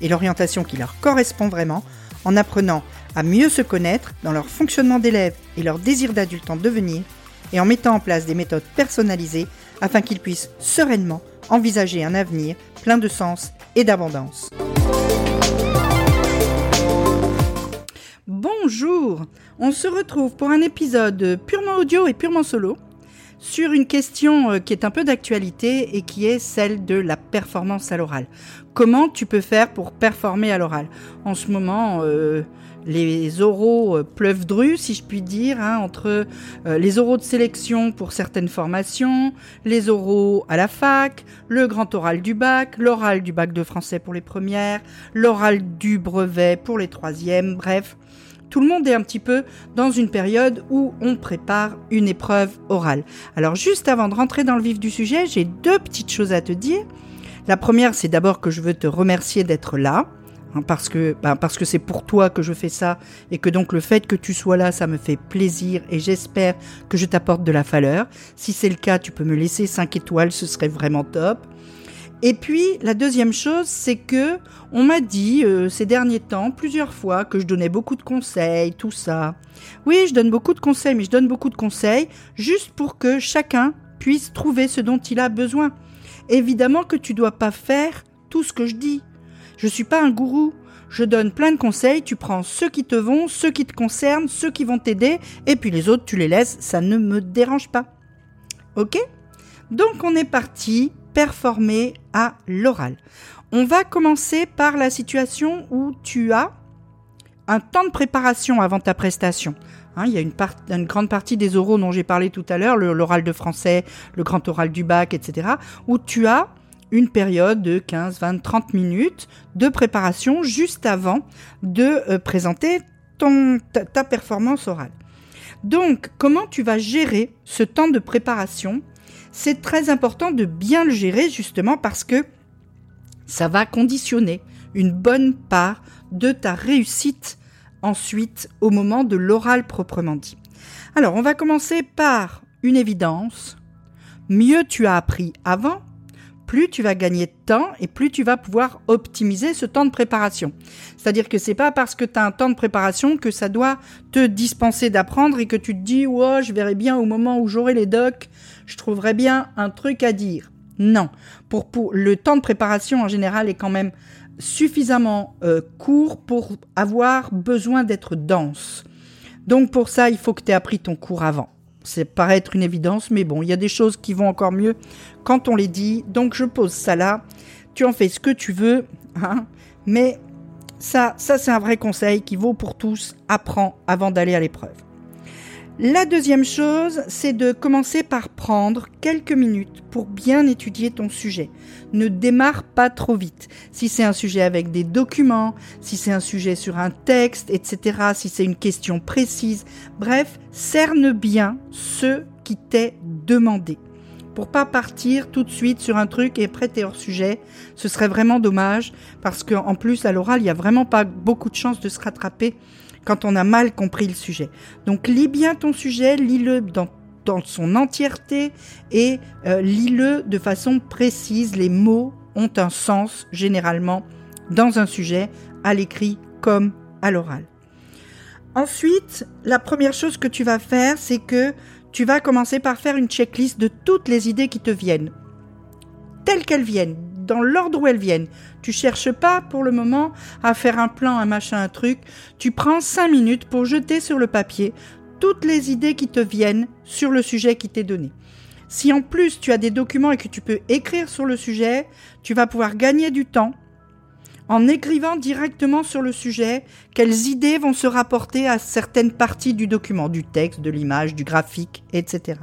et l'orientation qui leur correspond vraiment en apprenant à mieux se connaître dans leur fonctionnement d'élève et leur désir d'adulte en devenir et en mettant en place des méthodes personnalisées afin qu'ils puissent sereinement envisager un avenir plein de sens et d'abondance. Bonjour, on se retrouve pour un épisode purement audio et purement solo sur une question euh, qui est un peu d'actualité et qui est celle de la performance à l'oral. Comment tu peux faire pour performer à l'oral? En ce moment, euh, les oraux euh, pleuvent dru, si je puis dire, hein, entre les oraux de sélection pour certaines formations, les oraux à la fac, le grand oral du bac, l'oral du bac de français pour les premières, l'oral du brevet pour les troisièmes, bref. Tout le monde est un petit peu dans une période où on prépare une épreuve orale. Alors juste avant de rentrer dans le vif du sujet, j'ai deux petites choses à te dire. La première, c'est d'abord que je veux te remercier d'être là. Hein, parce que ben, parce que c'est pour toi que je fais ça et que donc le fait que tu sois là ça me fait plaisir et j'espère que je t'apporte de la valeur. Si c'est le cas, tu peux me laisser 5 étoiles, ce serait vraiment top. Et puis la deuxième chose, c'est que on m'a dit euh, ces derniers temps plusieurs fois que je donnais beaucoup de conseils, tout ça. Oui, je donne beaucoup de conseils, mais je donne beaucoup de conseils juste pour que chacun puisse trouver ce dont il a besoin. Évidemment que tu dois pas faire tout ce que je dis. Je suis pas un gourou. Je donne plein de conseils, tu prends ceux qui te vont, ceux qui te concernent, ceux qui vont t'aider, et puis les autres, tu les laisses, ça ne me dérange pas. Ok? Donc on est parti performer à l'oral. On va commencer par la situation où tu as un temps de préparation avant ta prestation. Hein, il y a une, grande partie des oraux dont j'ai parlé tout à l'heure, l'oral de français, le grand oral du bac, etc., où tu as une période de 15, 20, 30 minutes de préparation juste avant de euh, présenter ton, ta performance orale. Donc, comment tu vas gérer ce temps de préparation c'est très important de bien le gérer justement parce que ça va conditionner une bonne part de ta réussite ensuite au moment de l'oral proprement dit. Alors on va commencer par une évidence. Mieux tu as appris avant, plus tu vas gagner de temps et plus tu vas pouvoir optimiser ce temps de préparation. C'est-à-dire que c'est pas parce que tu as un temps de préparation que ça doit te dispenser d'apprendre et que tu te dis "Ouais, je verrai bien au moment où j'aurai les docs, je trouverai bien un truc à dire." Non, pour, pour le temps de préparation en général est quand même suffisamment euh, court pour avoir besoin d'être dense. Donc pour ça, il faut que tu aies appris ton cours avant. C'est paraître une évidence, mais bon, il y a des choses qui vont encore mieux quand on les dit. Donc je pose ça là. Tu en fais ce que tu veux, hein, mais ça, ça c'est un vrai conseil qui vaut pour tous. Apprends avant d'aller à l'épreuve. La deuxième chose, c'est de commencer par prendre quelques minutes pour bien étudier ton sujet. Ne démarre pas trop vite. Si c'est un sujet avec des documents, si c'est un sujet sur un texte, etc., si c'est une question précise, bref, cerne bien ce qui t'est demandé. Pour pas partir tout de suite sur un truc et prêter hors sujet, ce serait vraiment dommage parce qu'en plus à l'oral, il n'y a vraiment pas beaucoup de chances de se rattraper quand on a mal compris le sujet. Donc lis bien ton sujet, lis-le dans, son entièreté et euh, lis-le de façon précise. Les mots ont un sens généralement dans un sujet, à l'écrit comme à l'oral. Ensuite, la première chose que tu vas faire, c'est que tu vas commencer par faire une checklist de toutes les idées qui te viennent, telles qu'elles viennent, dans l'ordre où elles viennent. Tu cherches pas pour le moment à faire un plan, un machin, un truc. Tu prends cinq minutes pour jeter sur le papier toutes les idées qui te viennent sur le sujet qui t'est donné. Si en plus tu as des documents et que tu peux écrire sur le sujet, tu vas pouvoir gagner du temps en écrivant directement sur le sujet quelles idées vont se rapporter à certaines parties du document, du texte, de l'image, du graphique, etc.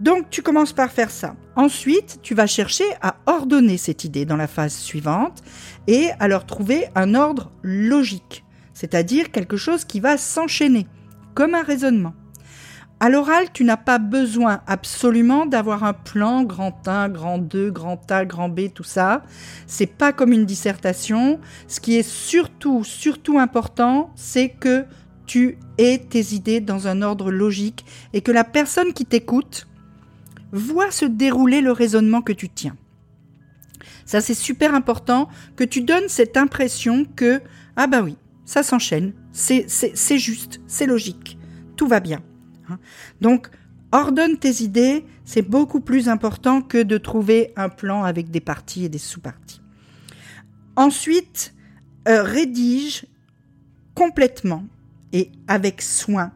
Donc tu commences par faire ça. Ensuite, tu vas chercher à ordonner cette idée dans la phase suivante et à leur trouver un ordre logique, c'est-à-dire quelque chose qui va s'enchaîner, comme un raisonnement. À l'oral, tu n'as pas besoin absolument d'avoir un plan grand 1, grand 2, grand A, grand B, tout ça. C'est pas comme une dissertation. Ce qui est surtout, surtout important, c'est que tu aies tes idées dans un ordre logique et que la personne qui t'écoute voit se dérouler le raisonnement que tu tiens. Ça, c'est super important que tu donnes cette impression que, ah bah oui, ça s'enchaîne, c'est juste, c'est logique, tout va bien. Hein. Donc, ordonne tes idées, c'est beaucoup plus important que de trouver un plan avec des parties et des sous-parties. Ensuite, euh, rédige complètement et avec soin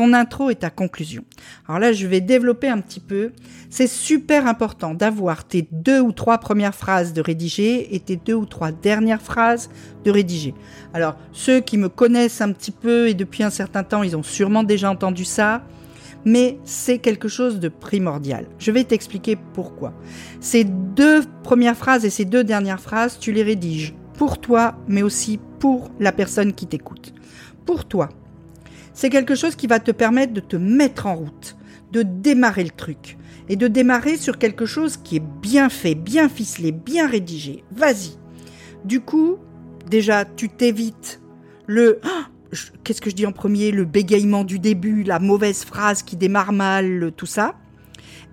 ton intro et ta conclusion. Alors là, je vais développer un petit peu. C'est super important d'avoir tes deux ou trois premières phrases de rédiger et tes deux ou trois dernières phrases de rédiger. Alors, ceux qui me connaissent un petit peu et depuis un certain temps, ils ont sûrement déjà entendu ça, mais c'est quelque chose de primordial. Je vais t'expliquer pourquoi. Ces deux premières phrases et ces deux dernières phrases, tu les rédiges pour toi, mais aussi pour la personne qui t'écoute. Pour toi, c'est quelque chose qui va te permettre de te mettre en route, de démarrer le truc et de démarrer sur quelque chose qui est bien fait, bien ficelé, bien rédigé. Vas-y. Du coup, déjà, tu t'évites le ah, qu'est-ce que je dis en premier, le bégaiement du début, la mauvaise phrase qui démarre mal, tout ça.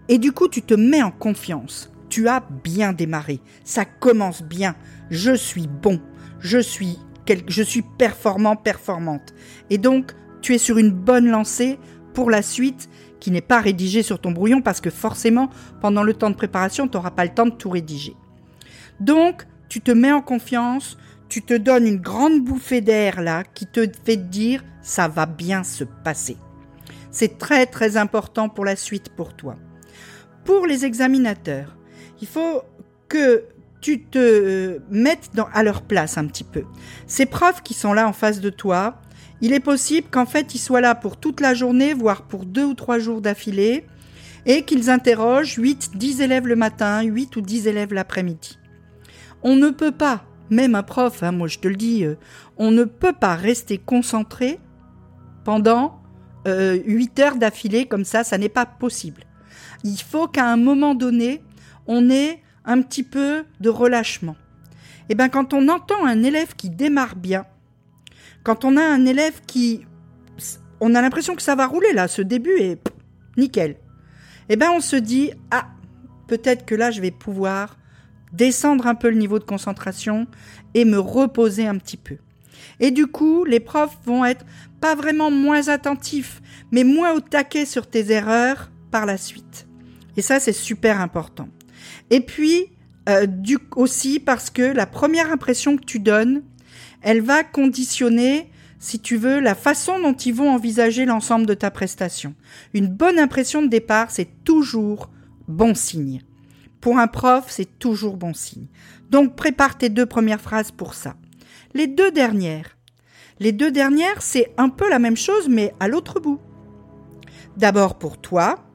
Et du coup, tu te mets en confiance. Tu as bien démarré. Ça commence bien. Je suis bon. Je suis je suis performant, performante. Et donc, tu es sur une bonne lancée pour la suite qui n'est pas rédigée sur ton brouillon parce que forcément, pendant le temps de préparation, tu n'auras pas le temps de tout rédiger. Donc, tu te mets en confiance, tu te donnes une grande bouffée d'air là qui te fait dire ça va bien se passer. C'est très très important pour la suite pour toi. Pour les examinateurs, il faut que tu te mettes à leur place un petit peu. Ces profs qui sont là en face de toi, il est possible qu'en fait ils soient là pour toute la journée, voire pour deux ou trois jours d'affilée, et qu'ils interrogent 8, 10 élèves le matin, 8 ou 10 élèves l'après-midi. On ne peut pas, même un prof, hein, moi je te le dis, euh, on ne peut pas rester concentré pendant euh, 8 heures d'affilée comme ça, ça n'est pas possible. Il faut qu'à un moment donné, on ait un petit peu de relâchement. Et eh bien quand on entend un élève qui démarre bien, quand on a un élève qui... On a l'impression que ça va rouler là, ce début est nickel. Eh bien, on se dit, ah, peut-être que là, je vais pouvoir descendre un peu le niveau de concentration et me reposer un petit peu. Et du coup, les profs vont être pas vraiment moins attentifs, mais moins au taquet sur tes erreurs par la suite. Et ça, c'est super important. Et puis, euh, du, aussi parce que la première impression que tu donnes, elle va conditionner, si tu veux, la façon dont ils vont envisager l'ensemble de ta prestation. Une bonne impression de départ, c'est toujours bon signe. Pour un prof, c'est toujours bon signe. Donc prépare tes deux premières phrases pour ça. Les deux dernières. Les deux dernières, c'est un peu la même chose, mais à l'autre bout. D'abord pour toi,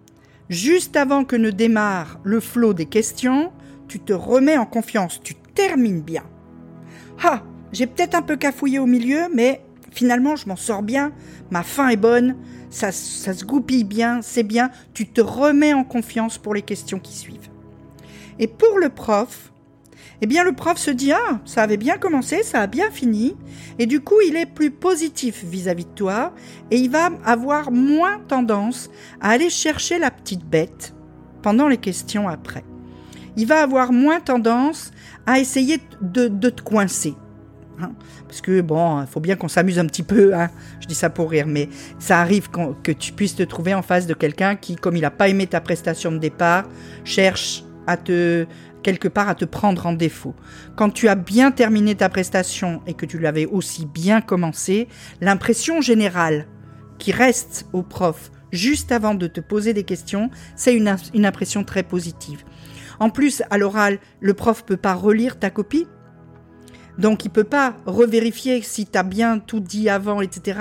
juste avant que ne démarre le flot des questions, tu te remets en confiance, tu termines bien. Ah, j'ai peut-être un peu cafouillé au milieu, mais finalement, je m'en sors bien. Ma fin est bonne, ça, se goupille bien, c'est bien. Tu te remets en confiance pour les questions qui suivent. Et pour le prof, eh bien, le prof se dit Ah, ça avait bien commencé, ça a bien fini. Et du coup, il est plus positif vis-à-vis de toi et il va avoir moins tendance à aller chercher la petite bête pendant les questions après. Il va avoir moins tendance à essayer de te coincer. Hein. Parce que bon, il faut bien qu'on s'amuse un petit peu. Hein. Je dis ça pour rire, mais ça arrive que tu puisses te trouver en face de quelqu'un qui, comme il n'a pas aimé ta prestation de départ, cherche à te quelque part à te prendre en défaut. Quand tu as bien terminé ta prestation et que tu l'avais aussi bien commencé, l'impression générale qui reste au prof juste avant de te poser des questions, c'est une, une impression très positive. En plus, à l'oral, le prof peut pas relire ta copie, donc il peut pas revérifier si tu as bien tout dit avant, etc.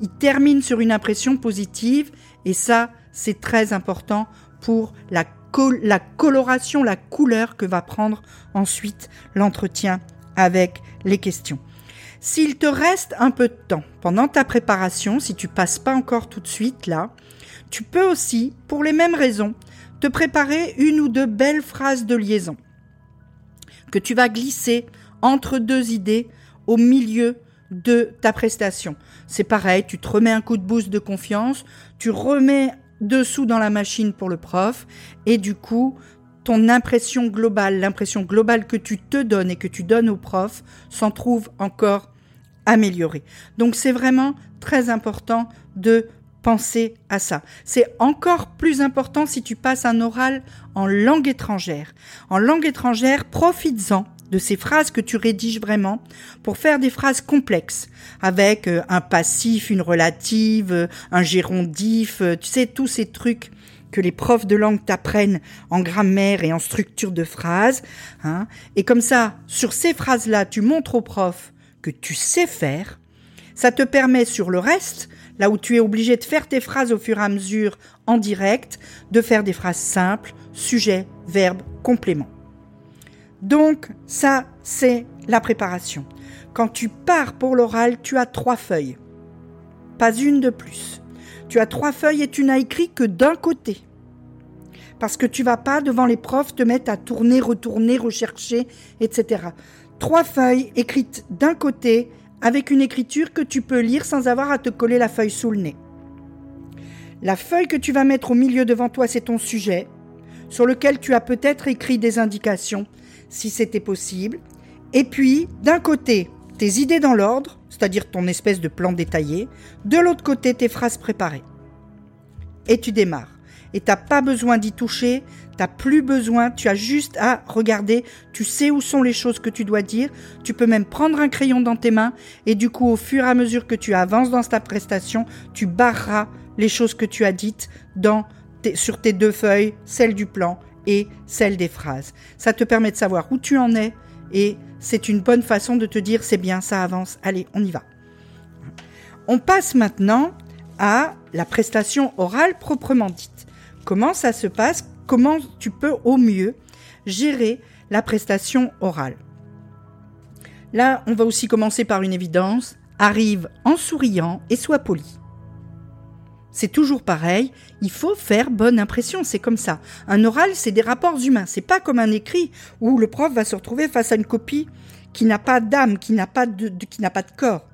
Il termine sur une impression positive et ça, c'est très important pour la, la coloration, la couleur que va prendre ensuite l'entretien avec les questions. S'il te reste un peu de temps pendant ta préparation, si tu passes pas encore tout de suite là, tu peux aussi, pour les mêmes raisons, te préparer une ou deux belles phrases de liaison que tu vas glisser entre deux idées au milieu de ta prestation. C'est pareil, tu te remets un coup de boost de confiance, tu remets dessous dans la machine pour le prof et du coup, ton impression globale, l'impression globale que tu te donnes et que tu donnes au prof s'en trouve encore améliorée. Donc c'est vraiment très important de penser à ça. C'est encore plus important si tu passes un oral en langue étrangère. En langue étrangère, profites-en de ces phrases que tu rédiges vraiment pour faire des phrases complexes avec euh, un passif, une relative, euh, un gérondif, euh, tu sais, tous ces trucs que les profs de langue t'apprennent en grammaire et en structure de phrases. Hein. Et comme ça, sur ces phrases-là, tu montres au prof que tu sais faire. Ça te permet sur le reste là où tu es obligé de faire tes phrases au fur et à mesure en direct, de faire des phrases simples, sujet, verbe, complément. Donc ça, c'est la préparation. Quand tu pars pour l'oral, tu as trois feuilles, pas une de plus. Tu as trois feuilles et tu n'as écrit que d'un côté. Parce que tu vas pas devant les profs te mettre à tourner, retourner, rechercher, etc. Trois feuilles écrites d'un côté avec une écriture que tu peux lire sans avoir à te coller la feuille sous le nez. La feuille que tu vas mettre au milieu devant toi, c'est ton sujet, sur lequel tu as peut-être écrit des indications, si c'était possible. Et puis, d'un côté, tes idées dans l'ordre, c'est-à-dire ton espèce de plan détaillé, de l'autre côté, tes phrases préparées. Et tu démarres. Et t'as pas besoin d'y toucher, T'as plus besoin, tu as juste à regarder, tu sais où sont les choses que tu dois dire, tu peux même prendre un crayon dans tes mains. Et du coup au fur et à mesure que tu avances dans ta prestation, tu barreras les choses que tu as dites dans sur tes deux feuilles, celle du plan et celle des phrases. Ça te permet de savoir où tu en es et c'est une bonne façon de te dire c'est bien, ça avance, allez, on y va. On passe maintenant à la prestation orale proprement dite. Comment ça se passe? Comment tu peux au mieux gérer la prestation orale? Là, on va aussi commencer par une évidence. Arrive en souriant et sois poli. C'est toujours pareil, il faut faire bonne impression, c'est comme ça. Un oral, c'est des rapports humains, c'est pas comme un écrit où le prof va se retrouver face à une copie qui n'a pas d'âme, qui n'a pas de, qui n'a pas de corps.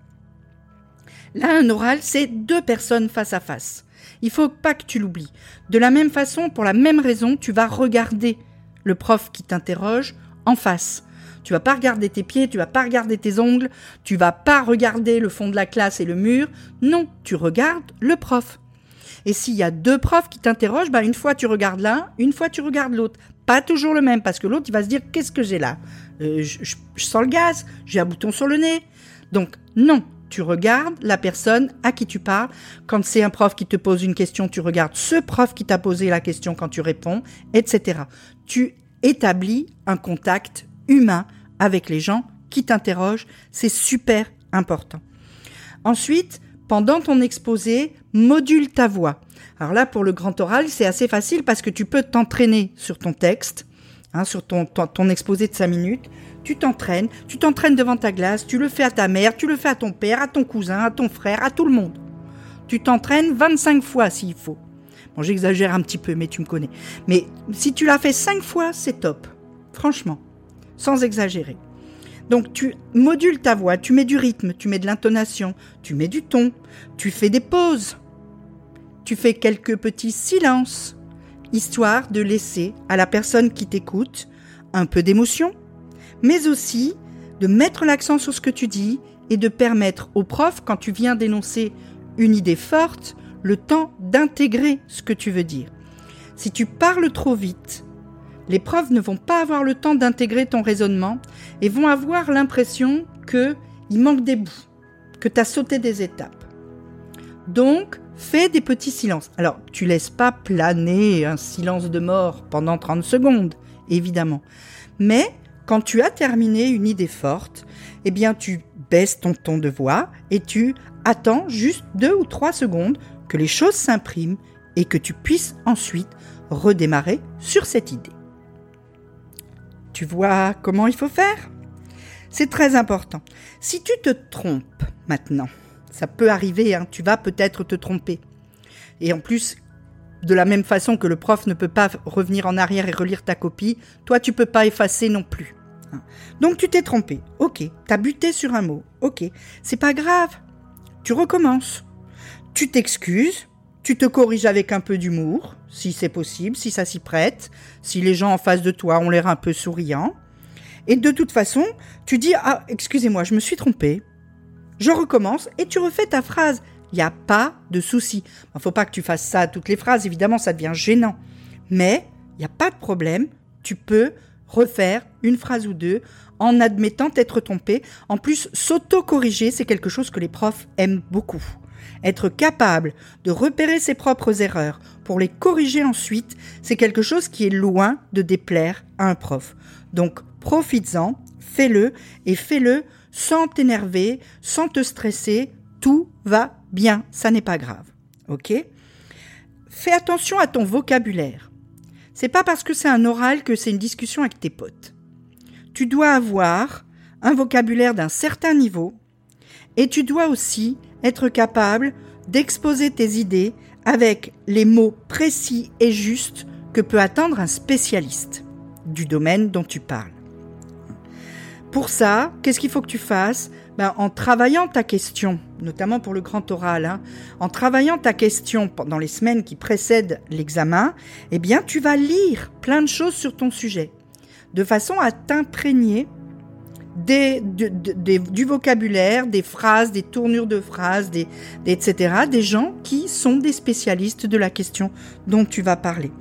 Là, un oral, c'est deux personnes face à face. Il faut pas que tu l'oublies. De la même façon, pour la même raison, tu vas regarder le prof qui t'interroge en face. Tu vas pas regarder tes pieds, tu vas pas regarder tes ongles, tu vas pas regarder le fond de la classe et le mur. Non, tu regardes le prof. Et s'il y a deux profs qui t'interrogent, bah une fois tu regardes l'un, une fois tu regardes l'autre. Pas toujours le même, parce que l'autre il va se dire qu'est-ce que j'ai là? Euh, je sens le gaz, j'ai un bouton sur le nez. Donc non, tu regardes la personne à qui tu parles. Quand c'est un prof qui te pose une question, tu regardes ce prof qui t'a posé la question quand tu réponds, etc. Tu établis un contact humain avec les gens qui t'interrogent. C'est super important. Ensuite, pendant ton exposé, module ta voix. Alors là, pour le grand oral, c'est assez facile parce que tu peux t'entraîner sur ton texte, hein, sur ton, ton exposé de 5 minutes tu t'entraînes, tu t'entraînes devant ta glace, tu le fais à ta mère, tu le fais à ton père, à ton cousin, à ton frère, à tout le monde. Tu t'entraînes 25 fois s'il faut. Bon, j'exagère un petit peu, mais tu me connais. Mais si tu l'as fait 5 fois, c'est top. Franchement. Sans exagérer. Donc tu modules ta voix, tu mets du rythme, tu mets de l'intonation, tu mets du ton, tu fais des pauses. Tu fais quelques petits silences, histoire de laisser à la personne qui t'écoute un peu d'émotion, mais aussi de mettre l'accent sur ce que tu dis et de permettre au prof, quand tu viens d'énoncer une idée forte, le temps d'intégrer ce que tu veux dire. Si tu parles trop vite, les profs ne vont pas avoir le temps d'intégrer ton raisonnement et vont avoir l'impression qu'il manque des bouts, que tu as sauté des étapes. Donc, fais des petits silences. Alors, tu laisses pas planer un silence de mort pendant 30 secondes, évidemment. Mais quand tu as terminé une idée forte, eh bien tu baisses ton ton de voix et tu attends juste deux ou trois secondes que les choses s'impriment et que tu puisses ensuite redémarrer sur cette idée. Tu vois comment il faut faire? C'est très important. Si tu te trompes maintenant, ça peut arriver, hein, tu vas peut-être te tromper. Et en plus, de la même façon que le prof ne peut pas revenir en arrière et relire ta copie, toi tu peux pas effacer non plus. Donc tu t'es trompé, ok, t'as buté sur un mot, ok, c'est pas grave, tu recommences. Tu t'excuses, tu te corriges avec un peu d'humour, si c'est possible, si ça s'y prête, si les gens en face de toi ont l'air un peu souriants. Et de toute façon, tu dis Ah, excusez-moi, je me suis trompé. Je recommence et tu refais ta phrase. Il n'y a pas de souci. Il ne faut pas que tu fasses ça à toutes les phrases, évidemment, ça devient gênant. Mais il n'y a pas de problème. Tu peux refaire une phrase ou deux en admettant t'être trompé. En plus, s'auto-corriger, c'est quelque chose que les profs aiment beaucoup. Être capable de repérer ses propres erreurs pour les corriger ensuite, c'est quelque chose qui est loin de déplaire à un prof. Donc, profites-en, fais-le et fais-le sans t'énerver, sans te stresser. Tout va bien, ça n'est pas grave. OK? Fais attention à ton vocabulaire. C'est pas parce que c'est un oral que c'est une discussion avec tes potes. Tu dois avoir un vocabulaire d'un certain niveau et tu dois aussi être capable d'exposer tes idées avec les mots précis et justes que peut attendre un spécialiste du domaine dont tu parles. Pour ça, qu'est-ce qu'il faut que tu fasses? Ben, En travaillant ta question, notamment pour le grand oral, hein, en travaillant ta question pendant les semaines qui précèdent l'examen, eh bien, tu vas lire plein de choses sur ton sujet, de façon à t'imprégner des, du vocabulaire, des phrases, des tournures de phrases, des, etc., des gens qui sont des spécialistes de la question dont tu vas parler.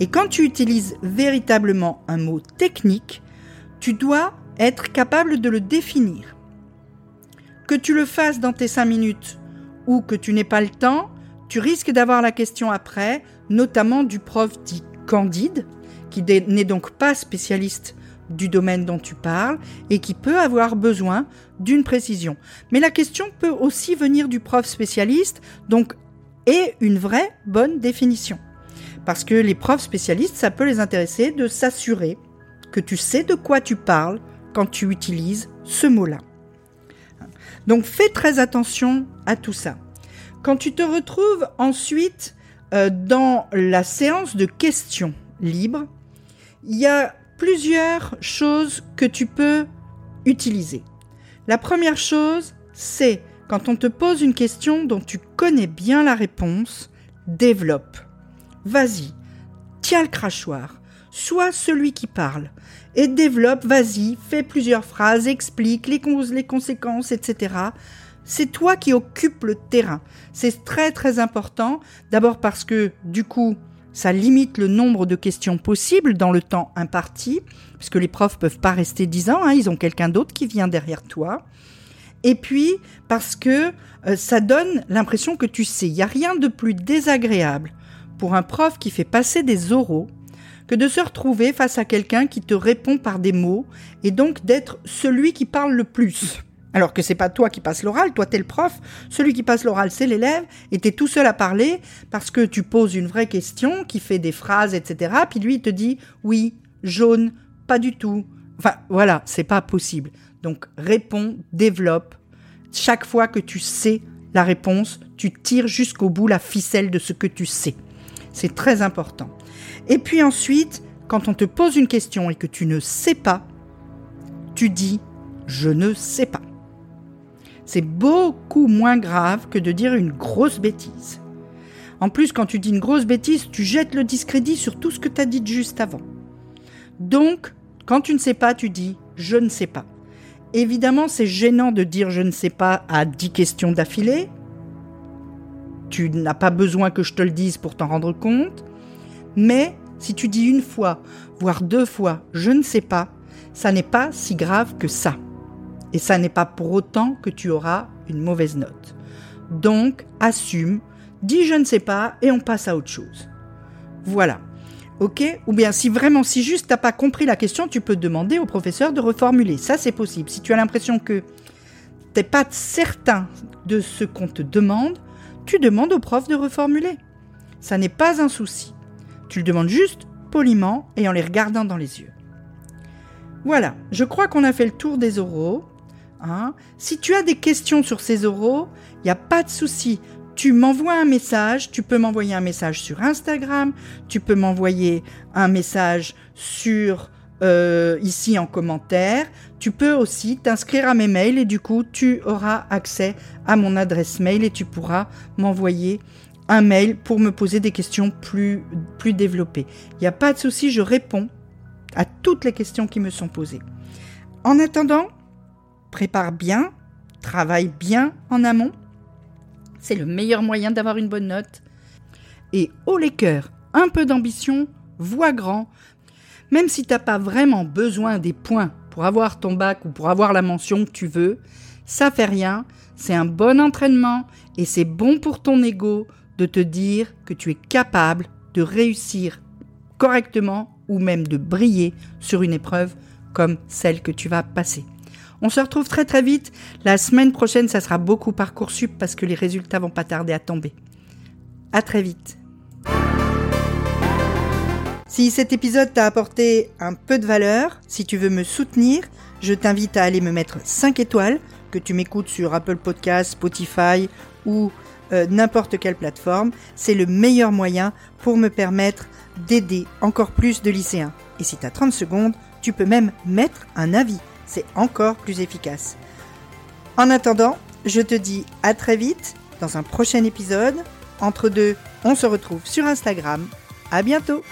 Et quand tu utilises véritablement un mot technique, tu dois être capable de le définir. Que tu le fasses dans tes cinq minutes ou que tu n'aies pas le temps, tu risques d'avoir la question après, notamment du prof dit candide, qui n'est donc pas spécialiste du domaine dont tu parles et qui peut avoir besoin d'une précision. Mais la question peut aussi venir du prof spécialiste, donc et une vraie bonne définition. Parce que les profs spécialistes, ça peut les intéresser de s'assurer que tu sais de quoi tu parles quand tu utilises ce mot-là. Donc fais très attention à tout ça. Quand tu te retrouves ensuite euh, dans la séance de questions libres, il y a plusieurs choses que tu peux utiliser. La première chose, c'est quand on te pose une question dont tu connais bien la réponse, développe. Vas-y, tiens le crachoir, sois celui qui parle et développe, vas-y, fais plusieurs phrases, explique les conséquences, etc. C'est toi qui occupes le terrain. C'est très très important, d'abord parce que du coup, ça limite le nombre de questions possibles dans le temps imparti, puisque les profs peuvent pas rester dix ans, hein, ils ont quelqu'un d'autre qui vient derrière toi. Et puis parce que euh, ça donne l'impression que tu sais. Il n'y a rien de plus désagréable pour un prof qui fait passer des oraux que de se retrouver face à quelqu'un qui te répond par des mots et donc d'être celui qui parle le plus. Alors que c'est pas toi qui passes l'oral, toi t'es le prof, celui qui passe l'oral c'est l'élève, et t'es tout seul à parler parce que tu poses une vraie question qui fait des phrases, etc. Puis lui il te dit oui, jaune, pas du tout. Enfin voilà, c'est pas possible. Donc réponds, développe. Chaque fois que tu sais la réponse, tu tires jusqu'au bout la ficelle de ce que tu sais. C'est très important. Et puis ensuite, quand on te pose une question et que tu ne sais pas, tu dis je ne sais pas c'est beaucoup moins grave que de dire une grosse bêtise. En plus, quand tu dis une grosse bêtise, tu jettes le discrédit sur tout ce que tu as dit juste avant. Donc, quand tu ne sais pas, tu dis je ne sais pas. Évidemment, c'est gênant de dire je ne sais pas à 10 questions d'affilée. Tu n'as pas besoin que je te le dise pour t'en rendre compte. Mais si tu dis une fois, voire deux fois, je ne sais pas, ça n'est pas si grave que ça. Et ça n'est pas pour autant que tu auras une mauvaise note. Donc, assume, dis je ne sais pas et on passe à autre chose. Voilà. Ok? Ou bien si vraiment, si juste t'as pas compris la question, tu peux demander au professeur de reformuler. Ça, c'est possible. Si tu as l'impression que t'es pas certain de ce qu'on te demande, tu demandes au prof de reformuler. Ça n'est pas un souci. Tu le demandes juste poliment et en les regardant dans les yeux. Voilà, je crois qu'on a fait le tour des oraux. Hein. Si tu as des questions sur ces oraux, il n'y a pas de souci. Tu m'envoies un message, tu peux m'envoyer un message sur Instagram, tu peux m'envoyer un message sur euh, ici en commentaire. Tu peux aussi t'inscrire à mes mails et du coup tu auras accès à mon adresse mail et tu pourras m'envoyer un mail pour me poser des questions plus, plus développées. Il n'y a pas de souci, je réponds à toutes les questions qui me sont posées. En attendant, prépare bien, travaille bien en amont. C'est le meilleur moyen d'avoir une bonne note. Et haut les cœurs, un peu d'ambition, voix grand. Même si tu n'as pas vraiment besoin des points pour avoir ton bac ou pour avoir la mention que tu veux, ça fait rien, c'est un bon entraînement et c'est bon pour ton ego de te dire que tu es capable de réussir correctement ou même de briller sur une épreuve comme celle que tu vas passer. On se retrouve très très vite. La semaine prochaine, ça sera beaucoup Parcoursup parce que les résultats vont pas tarder à tomber. À très vite. Si cet épisode t'a apporté un peu de valeur, si tu veux me soutenir, je t'invite à aller me mettre 5 étoiles, que tu m'écoutes sur Apple Podcasts, Spotify ou euh, n'importe quelle plateforme. C'est le meilleur moyen pour me permettre d'aider encore plus de lycéens. Et si tu as 30 secondes, tu peux même mettre un avis. C'est encore plus efficace. En attendant, je te dis à très vite dans un prochain épisode. Entre deux, on se retrouve sur Instagram. À bientôt!